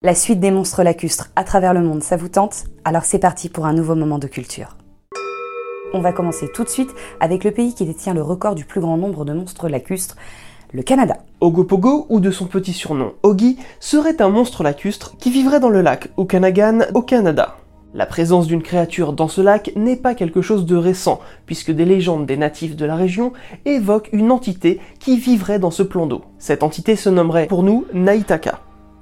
La suite des monstres lacustres à travers le monde, ça vous tente Alors c'est parti pour un nouveau moment de culture. On va commencer tout de suite avec le pays qui détient le record du plus grand nombre de monstres lacustres, le Canada. Ogopogo, ou de son petit surnom Ogi, serait un monstre lacustre qui vivrait dans le lac Okanagan au Canada. La présence d'une créature dans ce lac n'est pas quelque chose de récent, puisque des légendes des natifs de la région évoquent une entité qui vivrait dans ce plan d'eau. Cette entité se nommerait pour nous Naitaka.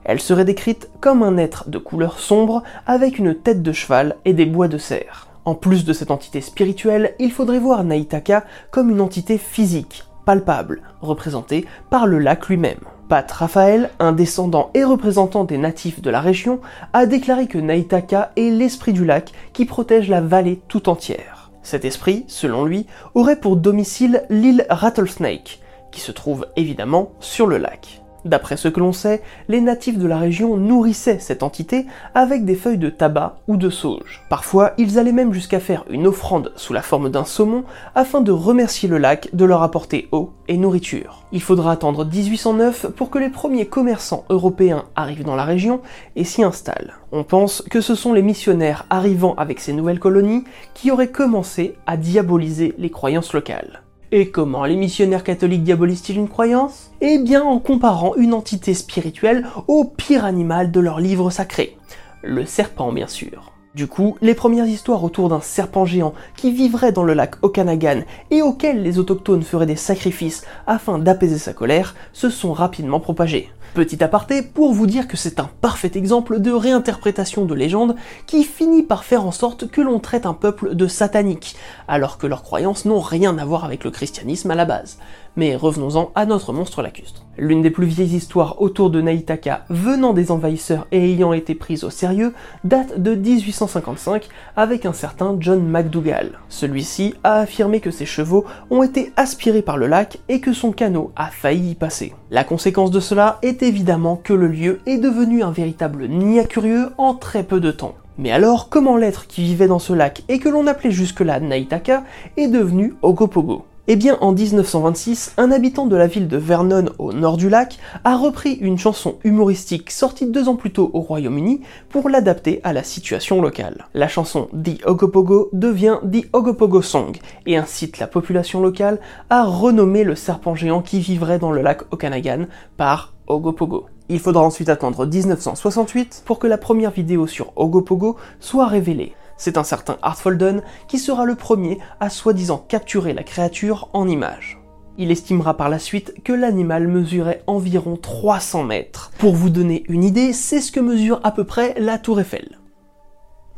Elle serait décrite comme un être de couleur sombre avec une tête de cheval et des bois de cerf. En plus de cette entité spirituelle, il faudrait voir Naitaka comme une entité physique, palpable, représentée par le lac lui-même. Pat Raphaël, un descendant et représentant des natifs de la région, a déclaré que Naitaka est l'esprit du lac qui protège la vallée tout entière. Cet esprit, selon lui, aurait pour domicile l'île Rattlesnake, qui se trouve évidemment sur le lac. D'après ce que l'on sait, les natifs de la région nourrissaient cette entité avec des feuilles de tabac ou de sauge. Parfois, ils allaient même jusqu'à faire une offrande sous la forme d'un saumon afin de remercier le lac de leur apporter eau et nourriture. Il faudra attendre 1809 pour que les premiers commerçants européens arrivent dans la région et s'y installent. On pense que ce sont les missionnaires arrivant avec ces nouvelles colonies qui auraient commencé à diaboliser les croyances locales. Et comment les missionnaires catholiques diabolisent-ils une croyance? Eh bien en comparant une entité spirituelle au pire animal de leur livre sacré, le serpent bien sûr. Du coup, les premières histoires autour d'un serpent géant qui vivrait dans le lac Okanagan et auquel les autochtones feraient des sacrifices afin d'apaiser sa colère se sont rapidement propagées. Petit aparté pour vous dire que c'est un parfait exemple de réinterprétation de légende qui finit par faire en sorte que l'on traite un peuple de satanique, alors que leurs croyances n'ont rien à voir avec le christianisme à la base. Mais revenons-en à notre monstre lacustre. L'une des plus vieilles histoires autour de Naitaka venant des envahisseurs et ayant été prise au sérieux date de 1855 avec un certain John McDougall. Celui-ci a affirmé que ses chevaux ont été aspirés par le lac et que son canot a failli y passer. La conséquence de cela est évidemment que le lieu est devenu un véritable nid curieux en très peu de temps. Mais alors, comment l'être qui vivait dans ce lac et que l'on appelait jusque-là Naitaka est devenu Ogopogo? Eh bien, en 1926, un habitant de la ville de Vernon au nord du lac a repris une chanson humoristique sortie deux ans plus tôt au Royaume-Uni pour l'adapter à la situation locale. La chanson The Ogopogo devient The Ogopogo Song et incite la population locale à renommer le serpent géant qui vivrait dans le lac Okanagan par Il faudra ensuite attendre 1968 pour que la première vidéo sur Ogopogo soit révélée c'est un certain Artfolden qui sera le premier à soi-disant capturer la créature en image. Il estimera par la suite que l'animal mesurait environ 300 mètres. Pour vous donner une idée, c'est ce que mesure à peu près la tour Eiffel.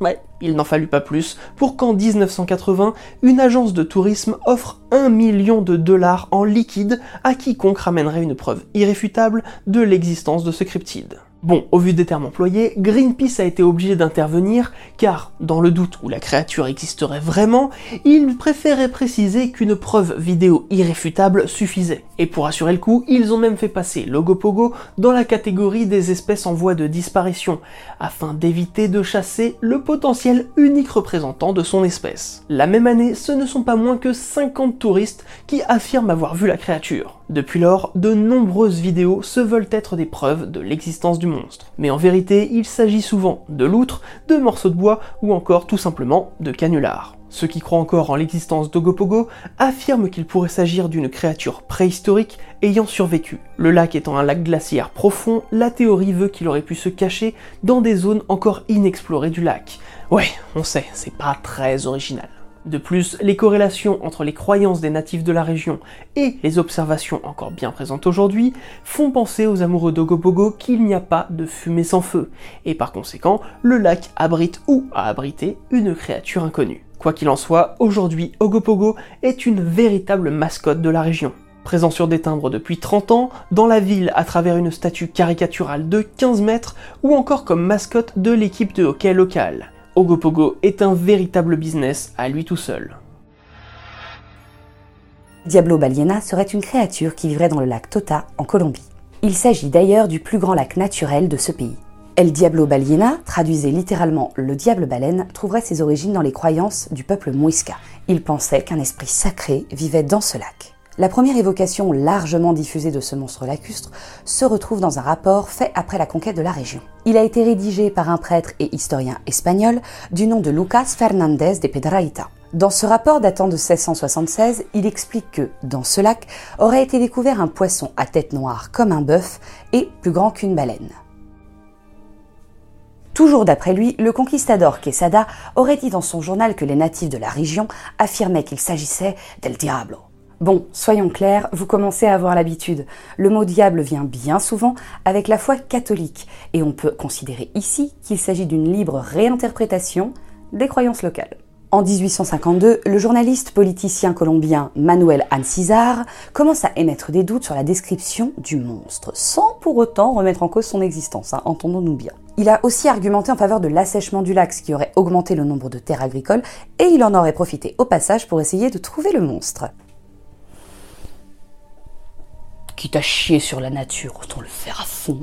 Ouais, il n'en fallut pas plus pour qu'en 1980, une agence de tourisme offre 1 million de dollars en liquide à quiconque ramènerait une preuve irréfutable de l'existence de ce cryptide. Bon, au vu des termes employés, Greenpeace a été obligé d'intervenir car, dans le doute où la créature existerait vraiment, il préférait préciser qu'une preuve vidéo irréfutable suffisait. Et pour assurer le coup, ils ont même fait passer l'Ogopogo dans la catégorie des espèces en voie de disparition, afin d'éviter de chasser le potentiel unique représentant de son espèce. La même année, ce ne sont pas moins que 50 touristes qui affirment avoir vu la créature. Depuis lors, de nombreuses vidéos se veulent être des preuves de l'existence du monstre. Mais en vérité, il s'agit souvent de loutres, de morceaux de bois ou encore tout simplement de canulars. Ceux qui croient encore en l'existence d'Ogopogo affirment qu'il pourrait s'agir d'une créature préhistorique ayant survécu. Le lac étant un lac glaciaire profond, la théorie veut qu'il aurait pu se cacher dans des zones encore inexplorées du lac. Ouais, on sait, c'est pas très original. De plus, les corrélations entre les croyances des natifs de la région et les observations encore bien présentes aujourd'hui font penser aux amoureux d'Ogopogo qu'il n'y a pas de fumée sans feu, et par conséquent, le lac abrite ou a abrité une créature inconnue. Quoi qu'il en soit, aujourd'hui, Ogopogo est une véritable mascotte de la région. Présent sur des timbres depuis 30 ans, dans la ville à travers une statue caricaturale de 15 mètres, ou encore comme mascotte de l'équipe de hockey locale. Ogopogo est un véritable business à lui tout seul. Diablo Baliena serait une créature qui vivrait dans le lac Tota en Colombie. Il s'agit d'ailleurs du plus grand lac naturel de ce pays. El Diablo Baliena, traduisait littéralement le diable baleine, trouverait ses origines dans les croyances du peuple Muisca. Il pensait qu'un esprit sacré vivait dans ce lac. La première évocation largement diffusée de ce monstre lacustre se retrouve dans un rapport fait après la conquête de la région. Il a été rédigé par un prêtre et historien espagnol du nom de Lucas Fernández de Pedraita. Dans ce rapport datant de 1676, il explique que, dans ce lac, aurait été découvert un poisson à tête noire comme un bœuf et plus grand qu'une baleine. Toujours d'après lui, le conquistador Quesada aurait dit dans son journal que les natifs de la région affirmaient qu'il s'agissait del diablo, Bon, soyons clairs, vous commencez à avoir l'habitude. Le mot diable vient bien souvent avec la foi catholique, et on peut considérer ici qu'il s'agit d'une libre réinterprétation des croyances locales. En 1852, le journaliste politicien colombien Manuel Ancizar commence à émettre des doutes sur la description du monstre, sans pour autant remettre en cause son existence, hein, entendons-nous bien. Il a aussi argumenté en faveur de l'assèchement du lac, ce qui aurait augmenté le nombre de terres agricoles, et il en aurait profité au passage pour essayer de trouver le monstre. Quitte à chier sur la nature, autant le faire à fond.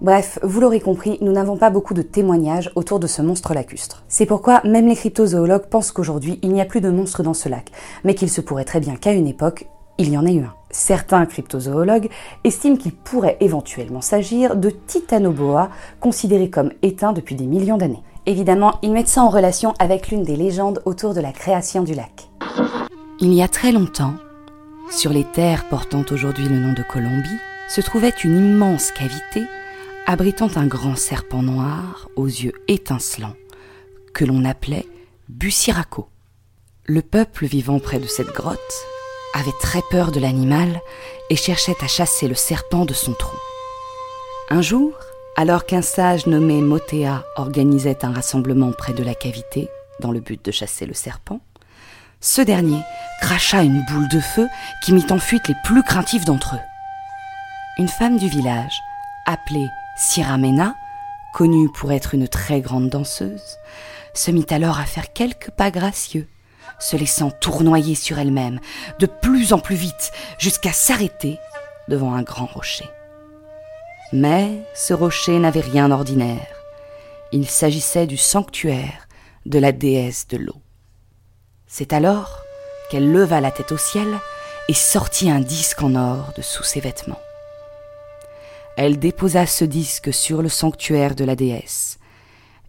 Bref, vous l'aurez compris, nous n'avons pas beaucoup de témoignages autour de ce monstre lacustre. C'est pourquoi même les cryptozoologues pensent qu'aujourd'hui il n'y a plus de monstres dans ce lac, mais qu'il se pourrait très bien qu'à une époque, il y en ait eu un. Certains cryptozoologues estiment qu'il pourrait éventuellement s'agir de Titanoboa, considéré comme éteint depuis des millions d'années. Évidemment, ils mettent ça en relation avec l'une des légendes autour de la création du lac. Il y a très longtemps, sur les terres portant aujourd'hui le nom de Colombie, se trouvait une immense cavité abritant un grand serpent noir aux yeux étincelants, que l'on appelait Bussiraco. Le peuple vivant près de cette grotte avait très peur de l'animal et cherchait à chasser le serpent de son trou. Un jour, alors qu'un sage nommé Motea organisait un rassemblement près de la cavité dans le but de chasser le serpent, ce dernier cracha une boule de feu qui mit en fuite les plus craintifs d'entre eux. Une femme du village, appelée Siramena, connue pour être une très grande danseuse, se mit alors à faire quelques pas gracieux, se laissant tournoyer sur elle-même de plus en plus vite jusqu'à s'arrêter devant un grand rocher. Mais ce rocher n'avait rien d'ordinaire. Il s'agissait du sanctuaire de la déesse de l'eau. C'est alors qu'elle leva la tête au ciel et sortit un disque en or de sous ses vêtements. Elle déposa ce disque sur le sanctuaire de la déesse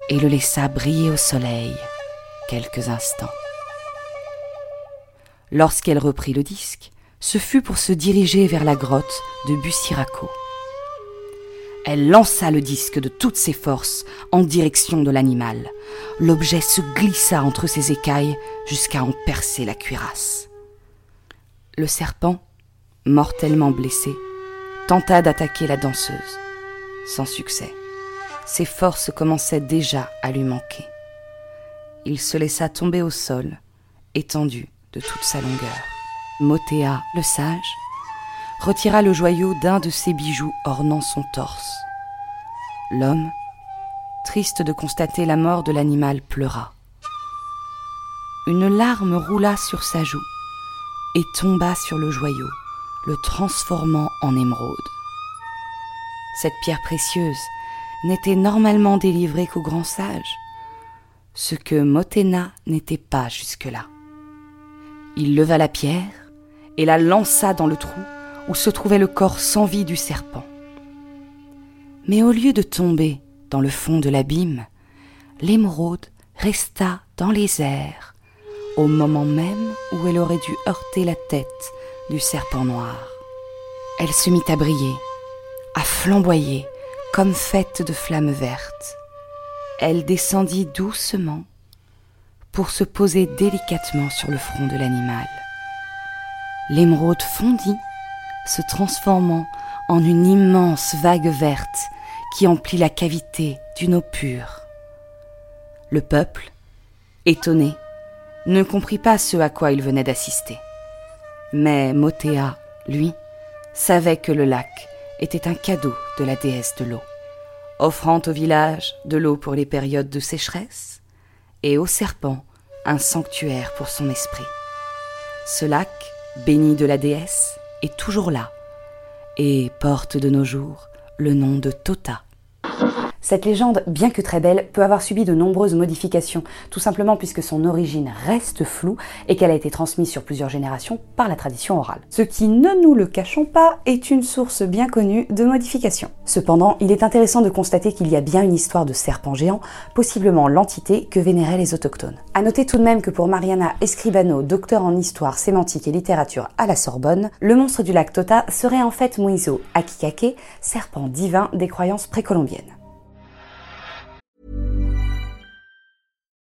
et le laissa briller au soleil quelques instants. Lorsqu'elle reprit le disque, ce fut pour se diriger vers la grotte de Bussiraco. Elle lança le disque de toutes ses forces en direction de l'animal. L'objet se glissa entre ses écailles jusqu'à en percer la cuirasse. Le serpent, mortellement blessé, tenta d'attaquer la danseuse. Sans succès. Ses forces commençaient déjà à lui manquer. Il se laissa tomber au sol, étendu de toute sa longueur. Motéa, le sage, retira le joyau d'un de ses bijoux ornant son torse. L'homme, triste de constater la mort de l'animal, pleura. Une larme roula sur sa joue et tomba sur le joyau, le transformant en émeraude. Cette pierre précieuse n'était normalement délivrée qu'au grand sage, ce que Motena n'était pas jusque-là. Il leva la pierre et la lança dans le trou où se trouvait le corps sans vie du serpent. Mais au lieu de tomber dans le fond de l'abîme, l'émeraude resta dans les airs, au moment même où elle aurait dû heurter la tête du serpent noir. Elle se mit à briller, à flamboyer, comme faite de flammes vertes. Elle descendit doucement pour se poser délicatement sur le front de l'animal. L'émeraude fondit se transformant en une immense vague verte qui emplit la cavité d'une eau pure. Le peuple, étonné, ne comprit pas ce à quoi il venait d'assister. Mais Motéa, lui, savait que le lac était un cadeau de la déesse de l'eau, offrant au village de l'eau pour les périodes de sécheresse et au serpent un sanctuaire pour son esprit. Ce lac, béni de la déesse, est toujours là et porte de nos jours le nom de Tota. Cette légende, bien que très belle, peut avoir subi de nombreuses modifications, tout simplement puisque son origine reste floue et qu'elle a été transmise sur plusieurs générations par la tradition orale. Ce qui, ne nous le cachons pas, est une source bien connue de modifications. Cependant, il est intéressant de constater qu'il y a bien une histoire de serpent géant, possiblement l'entité que vénéraient les autochtones. A noter tout de même que pour Mariana Escribano, docteur en histoire, sémantique et littérature à la Sorbonne, le monstre du lac Tota serait en fait Muizo Akikake, serpent divin des croyances précolombiennes.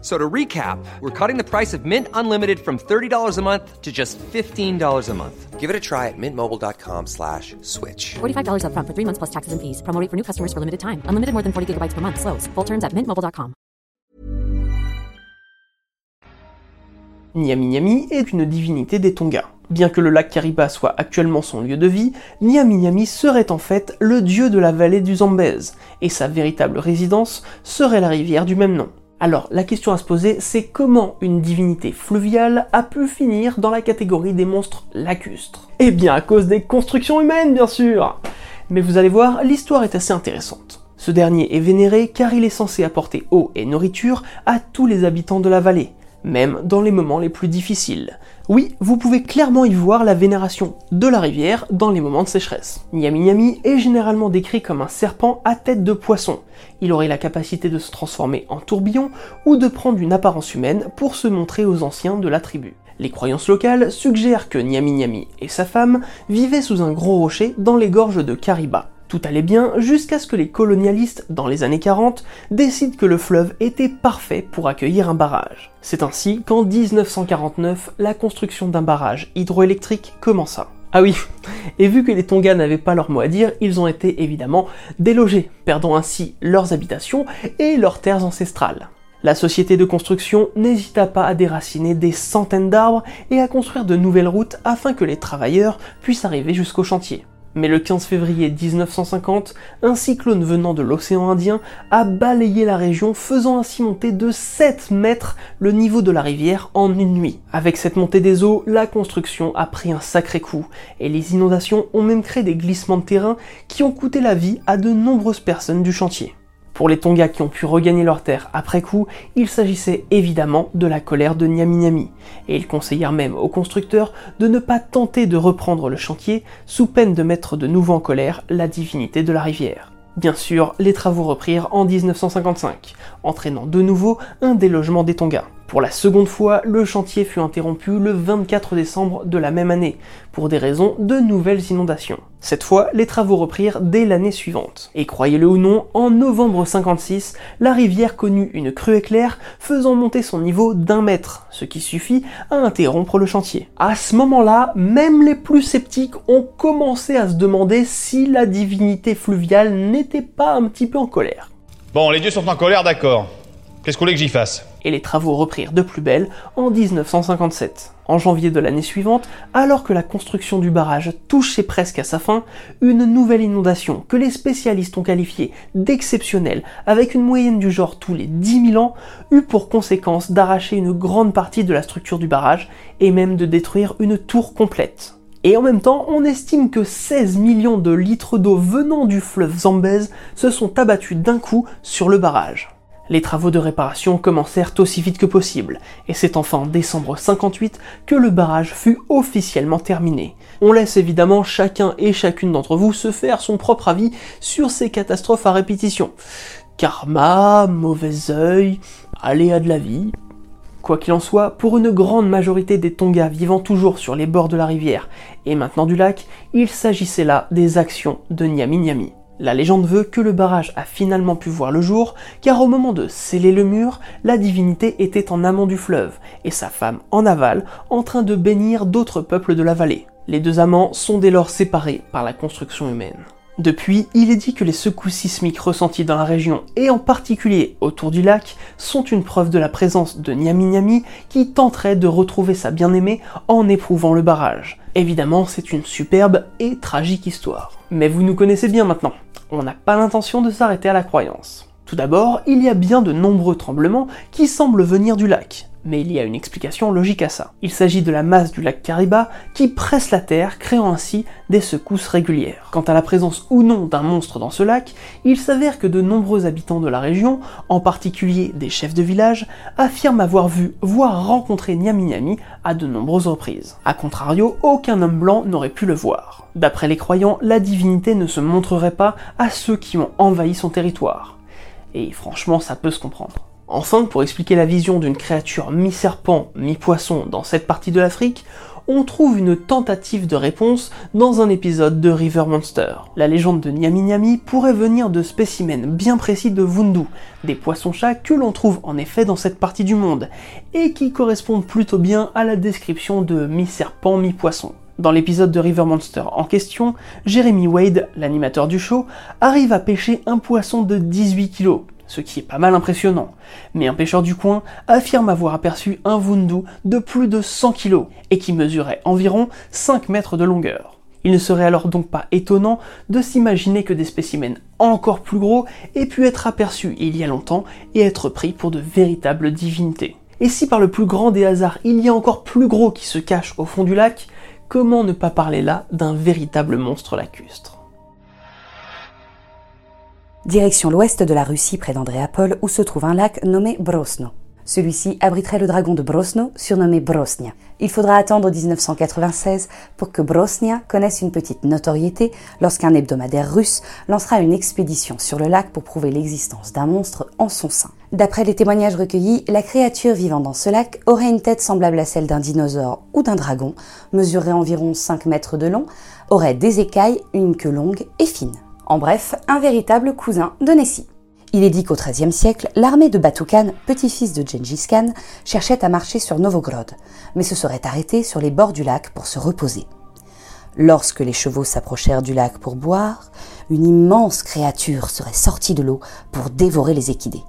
So to recap, we're cutting the price of Mint Unlimited from $30 a month to just $15 a month. Give it a try at mintmobile.com slash switch. $45 upfront for three months plus taxes and fees. Promo rate for new customers for limited time. Unlimited more than 40 gigabytes per month. Slows. Full terms at mintmobile.com. Nyami Nyami est une divinité des Tonga. Bien que le lac Kariba soit actuellement son lieu de vie, Nyami Nyami serait en fait le dieu de la vallée du Zambèze, et sa véritable résidence serait la rivière du même nom. Alors, la question à se poser, c'est comment une divinité fluviale a pu finir dans la catégorie des monstres lacustres. Eh bien, à cause des constructions humaines, bien sûr. Mais vous allez voir, l'histoire est assez intéressante. Ce dernier est vénéré car il est censé apporter eau et nourriture à tous les habitants de la vallée, même dans les moments les plus difficiles. Oui, vous pouvez clairement y voir la vénération de la rivière dans les moments de sécheresse. Nyami est généralement décrit comme un serpent à tête de poisson. Il aurait la capacité de se transformer en tourbillon ou de prendre une apparence humaine pour se montrer aux anciens de la tribu. Les croyances locales suggèrent que Nyami et sa femme vivaient sous un gros rocher dans les gorges de Kariba. Tout allait bien jusqu'à ce que les colonialistes, dans les années 40, décident que le fleuve était parfait pour accueillir un barrage. C'est ainsi qu'en 1949, la construction d'un barrage hydroélectrique commença. Ah oui, et vu que les Tonga n'avaient pas leur mot à dire, ils ont été évidemment délogés, perdant ainsi leurs habitations et leurs terres ancestrales. La société de construction n'hésita pas à déraciner des centaines d'arbres et à construire de nouvelles routes afin que les travailleurs puissent arriver jusqu'au chantier. Mais le 15 février 1950, un cyclone venant de l'océan Indien a balayé la région, faisant ainsi monter de 7 mètres le niveau de la rivière en une nuit. Avec cette montée des eaux, la construction a pris un sacré coup, et les inondations ont même créé des glissements de terrain qui ont coûté la vie à de nombreuses personnes du chantier. Pour les Tonga qui ont pu regagner leur terre après coup, il s'agissait évidemment de la colère de Nyami, et ils conseillèrent même aux constructeurs de ne pas tenter de reprendre le chantier sous peine de mettre de nouveau en colère la divinité de la rivière. Bien sûr, les travaux reprirent en 1955, entraînant de nouveau un délogement des Tonga. Pour la seconde fois, le chantier fut interrompu le 24 décembre de la même année, pour des raisons de nouvelles inondations. Cette fois, les travaux reprirent dès l'année suivante. Et croyez-le ou non, en novembre 56, la rivière connut une crue éclair, faisant monter son niveau d'un mètre, ce qui suffit à interrompre le chantier. À ce moment-là, même les plus sceptiques ont commencé à se demander si la divinité fluviale n'était pas un petit peu en colère. Bon, les dieux sont en colère, d'accord. Qu'est-ce qu'on voulait que j'y fasse? Et les travaux reprirent de plus belle en 1957. En janvier de l'année suivante, alors que la construction du barrage touchait presque à sa fin, une nouvelle inondation que les spécialistes ont qualifiée d'exceptionnelle, avec une moyenne du genre tous les 10 000 ans, eut pour conséquence d'arracher une grande partie de la structure du barrage et même de détruire une tour complète. Et en même temps, on estime que 16 millions de litres d'eau venant du fleuve Zambèze se sont abattus d'un coup sur le barrage. Les travaux de réparation commencèrent aussi vite que possible, et c'est enfin en décembre 58 que le barrage fut officiellement terminé. On laisse évidemment chacun et chacune d'entre vous se faire son propre avis sur ces catastrophes à répétition. Karma, mauvais œil, aléa de la vie. Quoi qu'il en soit, pour une grande majorité des Tonga vivant toujours sur les bords de la rivière et maintenant du lac, il s'agissait là des actions de Nyami Nyami. La légende veut que le barrage a finalement pu voir le jour, car au moment de sceller le mur, la divinité était en amont du fleuve, et sa femme en aval, en train de bénir d'autres peuples de la vallée. Les deux amants sont dès lors séparés par la construction humaine. Depuis, il est dit que les secousses sismiques ressenties dans la région, et en particulier autour du lac, sont une preuve de la présence de Nyami Nyami qui tenterait de retrouver sa bien-aimée en éprouvant le barrage. Évidemment, c'est une superbe et tragique histoire. Mais vous nous connaissez bien maintenant. On n'a pas l'intention de s'arrêter à la croyance. Tout d'abord, il y a bien de nombreux tremblements qui semblent venir du lac, mais il y a une explication logique à ça. Il s'agit de la masse du lac Kariba qui presse la terre, créant ainsi des secousses régulières. Quant à la présence ou non d'un monstre dans ce lac, il s'avère que de nombreux habitants de la région, en particulier des chefs de village, affirment avoir vu, voire rencontré Nyami Nyami à de nombreuses reprises. A contrario, aucun homme blanc n'aurait pu le voir. D'après les croyants, la divinité ne se montrerait pas à ceux qui ont envahi son territoire. Et franchement, ça peut se comprendre. Enfin, pour expliquer la vision d'une créature mi-serpent, mi-poisson dans cette partie de l'Afrique, on trouve une tentative de réponse dans un épisode de River Monster. La légende de Nyami Nyami pourrait venir de spécimens bien précis de Vundu, des poissons-chats que l'on trouve en effet dans cette partie du monde, et qui correspondent plutôt bien à la description de mi-serpent, mi-poisson. Dans l'épisode de River Monster en question, Jeremy Wade, l'animateur du show, arrive à pêcher un poisson de 18 kg, ce qui est pas mal impressionnant. Mais un pêcheur du coin affirme avoir aperçu un Vundu de plus de 100 kg et qui mesurait environ 5 mètres de longueur. Il ne serait alors donc pas étonnant de s'imaginer que des spécimens encore plus gros aient pu être aperçus il y a longtemps et être pris pour de véritables divinités. Et si par le plus grand des hasards il y a encore plus gros qui se cache au fond du lac, comment ne pas parler là d'un véritable monstre lacustre? Direction l'ouest de la Russie, près d'Andréapol, où se trouve un lac nommé Brosno. Celui-ci abriterait le dragon de Brosno, surnommé Brosnia. Il faudra attendre 1996 pour que Brosnia connaisse une petite notoriété lorsqu'un hebdomadaire russe lancera une expédition sur le lac pour prouver l'existence d'un monstre en son sein. D'après les témoignages recueillis, la créature vivant dans ce lac aurait une tête semblable à celle d'un dinosaure ou d'un dragon, mesurerait environ 5 mètres de long, aurait des écailles, une queue longue et fine. En bref, un véritable cousin de Nessie. Il est dit qu'au XIIIe siècle, l'armée de Batoukan, petit-fils de Gengis Khan, cherchait à marcher sur Novgorod, mais se serait arrêté sur les bords du lac pour se reposer. Lorsque les chevaux s'approchèrent du lac pour boire, une immense créature serait sortie de l'eau pour dévorer les équidés.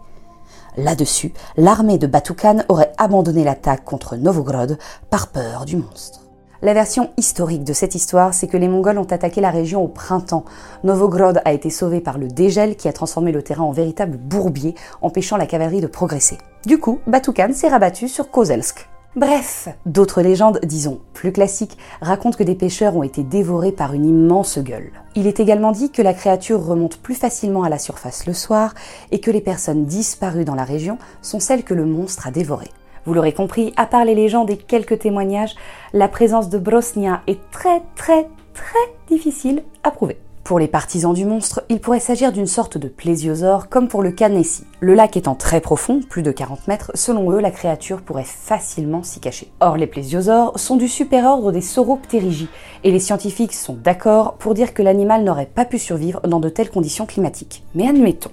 Là-dessus, l'armée de Batoukan aurait abandonné l'attaque contre Novgorod par peur du monstre. La version historique de cette histoire, c'est que les Mongols ont attaqué la région au printemps. Novgorod a été sauvé par le dégel qui a transformé le terrain en véritable bourbier, empêchant la cavalerie de progresser. Du coup, Batoukan s'est rabattu sur Kozelsk. Bref, d'autres légendes, disons plus classiques, racontent que des pêcheurs ont été dévorés par une immense gueule. Il est également dit que la créature remonte plus facilement à la surface le soir et que les personnes disparues dans la région sont celles que le monstre a dévorées. Vous l'aurez compris, à part les légendes et quelques témoignages, la présence de Brosnia est très très très difficile à prouver. Pour les partisans du monstre, il pourrait s'agir d'une sorte de plésiosaure comme pour le Nessie. Le lac étant très profond, plus de 40 mètres, selon eux, la créature pourrait facilement s'y cacher. Or, les plésiosaures sont du superordre des sauroptérygies, et les scientifiques sont d'accord pour dire que l'animal n'aurait pas pu survivre dans de telles conditions climatiques. Mais admettons,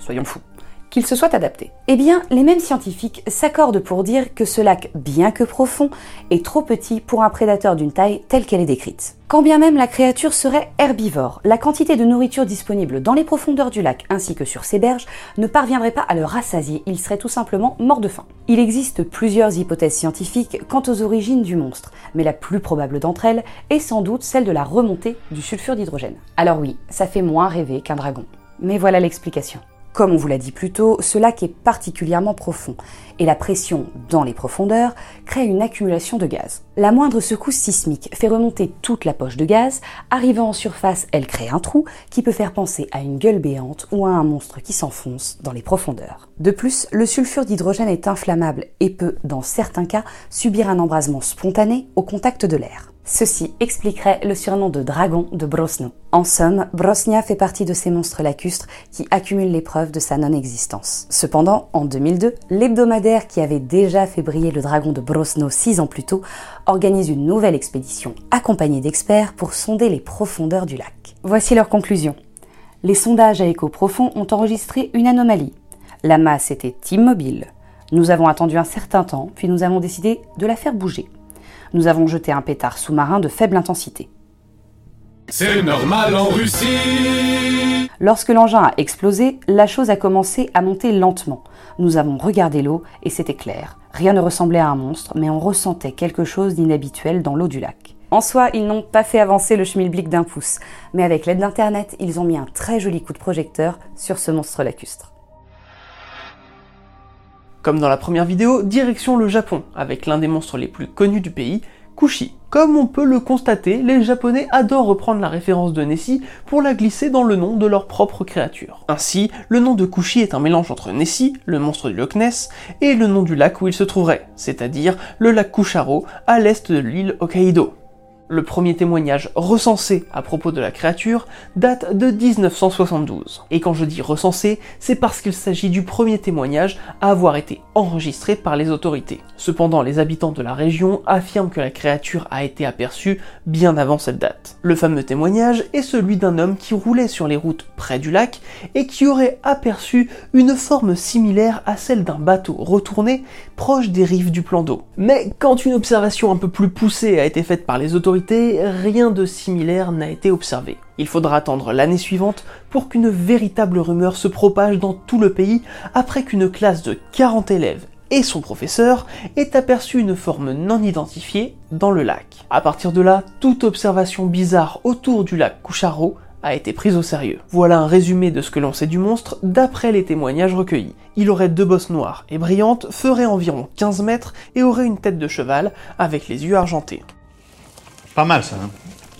soyons fous, qu'il se soit adapté. Eh bien, les mêmes scientifiques s'accordent pour dire que ce lac, bien que profond, est trop petit pour un prédateur d'une taille telle qu'elle est décrite. Quand bien même la créature serait herbivore, la quantité de nourriture disponible dans les profondeurs du lac ainsi que sur ses berges ne parviendrait pas à le rassasier, il serait tout simplement mort de faim. Il existe plusieurs hypothèses scientifiques quant aux origines du monstre, mais la plus probable d'entre elles est sans doute celle de la remontée du sulfure d'hydrogène. Alors oui, ça fait moins rêver qu'un dragon. Mais voilà l'explication. Comme on vous l'a dit plus tôt, ce lac est particulièrement profond et la pression dans les profondeurs crée une accumulation de gaz. La moindre secousse sismique fait remonter toute la poche de gaz, arrivant en surface, elle crée un trou qui peut faire penser à une gueule béante ou à un monstre qui s'enfonce dans les profondeurs. De plus, le sulfure d'hydrogène est inflammable et peut, dans certains cas, subir un embrasement spontané au contact de l'air. Ceci expliquerait le surnom de dragon de Brosno. En somme, Brosnia fait partie de ces monstres lacustres qui accumulent les preuves de sa non-existence. Cependant, en 2002, l'hebdomadaire qui avait déjà fait briller le dragon de Brosno six ans plus tôt organise une nouvelle expédition accompagnée d'experts pour sonder les profondeurs du lac. Voici leur conclusion. Les sondages à écho profond ont enregistré une anomalie. La masse était immobile. Nous avons attendu un certain temps, puis nous avons décidé de la faire bouger nous avons jeté un pétard sous-marin de faible intensité. C'est normal en Russie Lorsque l'engin a explosé, la chose a commencé à monter lentement. Nous avons regardé l'eau et c'était clair. Rien ne ressemblait à un monstre, mais on ressentait quelque chose d'inhabituel dans l'eau du lac. En soi, ils n'ont pas fait avancer le schmilblick d'un pouce, mais avec l'aide d'Internet, ils ont mis un très joli coup de projecteur sur ce monstre lacustre. Comme dans la première vidéo, direction le Japon, avec l'un des monstres les plus connus du pays, Kushi. Comme on peut le constater, les japonais adorent reprendre la référence de Nessie pour la glisser dans le nom de leur propre créature. Ainsi, le nom de Kushi est un mélange entre Nessie, le monstre du Loch Ness, et le nom du lac où il se trouverait, c'est-à-dire le lac Kusharo, à l'est de l'île Hokkaido. Le premier témoignage recensé à propos de la créature date de 1972. Et quand je dis recensé, c'est parce qu'il s'agit du premier témoignage à avoir été enregistré par les autorités. Cependant, les habitants de la région affirment que la créature a été aperçue bien avant cette date. Le fameux témoignage est celui d'un homme qui roulait sur les routes près du lac et qui aurait aperçu une forme similaire à celle d'un bateau retourné proche des rives du plan d'eau. Mais quand une observation un peu plus poussée a été faite par les autorités, rien de similaire n'a été observé. Il faudra attendre l'année suivante pour qu'une véritable rumeur se propage dans tout le pays après qu'une classe de 40 élèves et son professeur ait aperçu une forme non identifiée dans le lac. À partir de là, toute observation bizarre autour du lac Kucharo a été prise au sérieux. Voilà un résumé de ce que l'on sait du monstre d'après les témoignages recueillis. Il aurait deux bosses noires et brillantes, ferait environ 15 mètres et aurait une tête de cheval avec les yeux argentés. Pas mal ça. Hein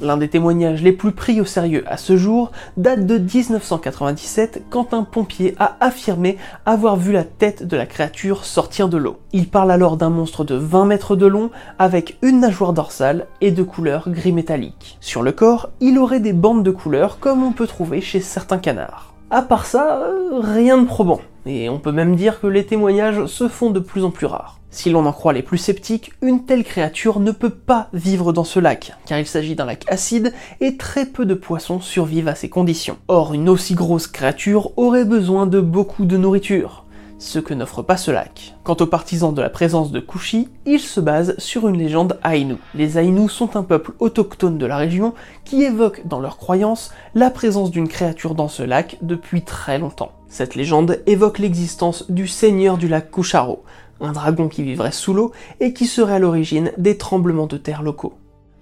L'un des témoignages les plus pris au sérieux à ce jour date de 1997 quand un pompier a affirmé avoir vu la tête de la créature sortir de l'eau. Il parle alors d'un monstre de 20 mètres de long avec une nageoire dorsale et de couleur gris métallique. Sur le corps, il aurait des bandes de couleurs comme on peut trouver chez certains canards. À part ça, euh, rien de probant. Et on peut même dire que les témoignages se font de plus en plus rares. Si l'on en croit les plus sceptiques, une telle créature ne peut pas vivre dans ce lac, car il s'agit d'un lac acide et très peu de poissons survivent à ces conditions. Or, une aussi grosse créature aurait besoin de beaucoup de nourriture, ce que n'offre pas ce lac. Quant aux partisans de la présence de Kushi, ils se basent sur une légende Ainu. Les Ainu sont un peuple autochtone de la région qui évoque dans leurs croyances la présence d'une créature dans ce lac depuis très longtemps. Cette légende évoque l'existence du seigneur du lac Kusharo, un dragon qui vivrait sous l'eau et qui serait à l'origine des tremblements de terre locaux.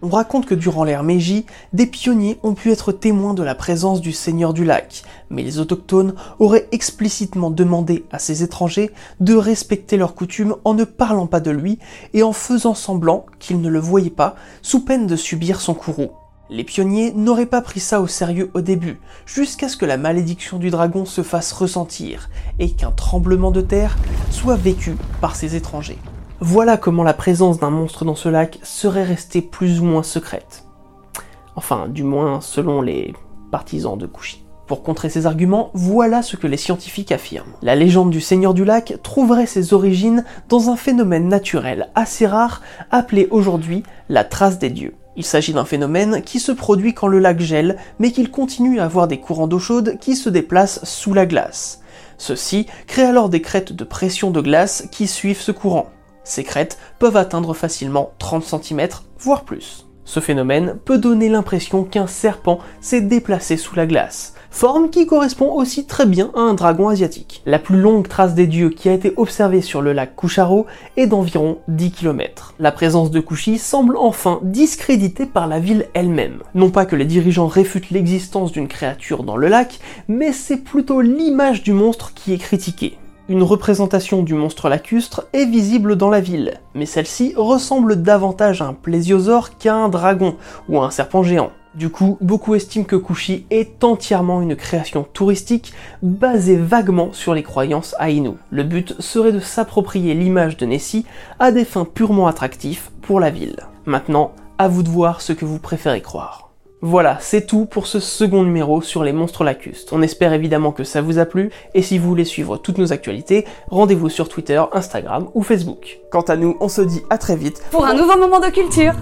On raconte que durant l'ère Meiji, des pionniers ont pu être témoins de la présence du seigneur du lac, mais les autochtones auraient explicitement demandé à ces étrangers de respecter leurs coutumes en ne parlant pas de lui et en faisant semblant qu'ils ne le voyaient pas, sous peine de subir son courroux. Les pionniers n'auraient pas pris ça au sérieux au début, jusqu'à ce que la malédiction du dragon se fasse ressentir et qu'un tremblement de terre soit vécu par ces étrangers. Voilà comment la présence d'un monstre dans ce lac serait restée plus ou moins secrète. Enfin, du moins selon les partisans de Kushi. Pour contrer ces arguments, voilà ce que les scientifiques affirment. La légende du Seigneur du lac trouverait ses origines dans un phénomène naturel assez rare appelé aujourd'hui la trace des dieux. Il s'agit d'un phénomène qui se produit quand le lac gèle, mais qu'il continue à avoir des courants d'eau chaude qui se déplacent sous la glace. Ceci crée alors des crêtes de pression de glace qui suivent ce courant. Ces crêtes peuvent atteindre facilement 30 cm, voire plus. Ce phénomène peut donner l'impression qu'un serpent s'est déplacé sous la glace, forme qui correspond aussi très bien à un dragon asiatique. La plus longue trace des dieux qui a été observée sur le lac Kucharo est d'environ 10 km. La présence de Kushi semble enfin discréditée par la ville elle-même. Non pas que les dirigeants réfutent l'existence d'une créature dans le lac, mais c'est plutôt l'image du monstre qui est critiquée. Une représentation du monstre lacustre est visible dans la ville, mais celle-ci ressemble davantage à un plésiosaure qu'à un dragon ou à un serpent géant. Du coup, beaucoup estiment que Kushi est entièrement une création touristique basée vaguement sur les croyances Ainu. Le but serait de s'approprier l'image de Nessie à des fins purement attractifs pour la ville. Maintenant, à vous de voir ce que vous préférez croire. Voilà, c'est tout pour ce second numéro sur les monstres lacustres. On espère évidemment que ça vous a plu, et si vous voulez suivre toutes nos actualités, rendez-vous sur Twitter, Instagram ou Facebook. Quant à nous, on se dit à très vite pour un nouveau moment de culture